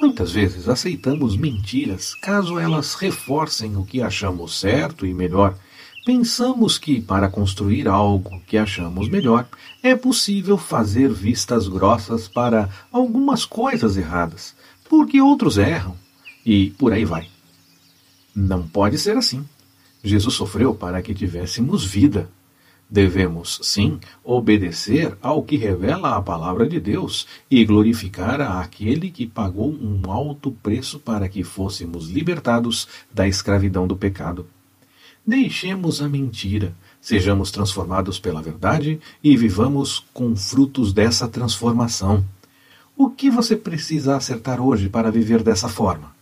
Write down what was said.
Muitas vezes aceitamos mentiras caso elas reforcem o que achamos certo e melhor. Pensamos que, para construir algo que achamos melhor, é possível fazer vistas grossas para algumas coisas erradas, porque outros erram, e por aí vai. Não pode ser assim. Jesus sofreu para que tivéssemos vida. Devemos, sim, obedecer ao que revela a palavra de Deus e glorificar aquele que pagou um alto preço para que fôssemos libertados da escravidão do pecado. Deixemos a mentira, sejamos transformados pela verdade e vivamos com frutos dessa transformação. O que você precisa acertar hoje para viver dessa forma?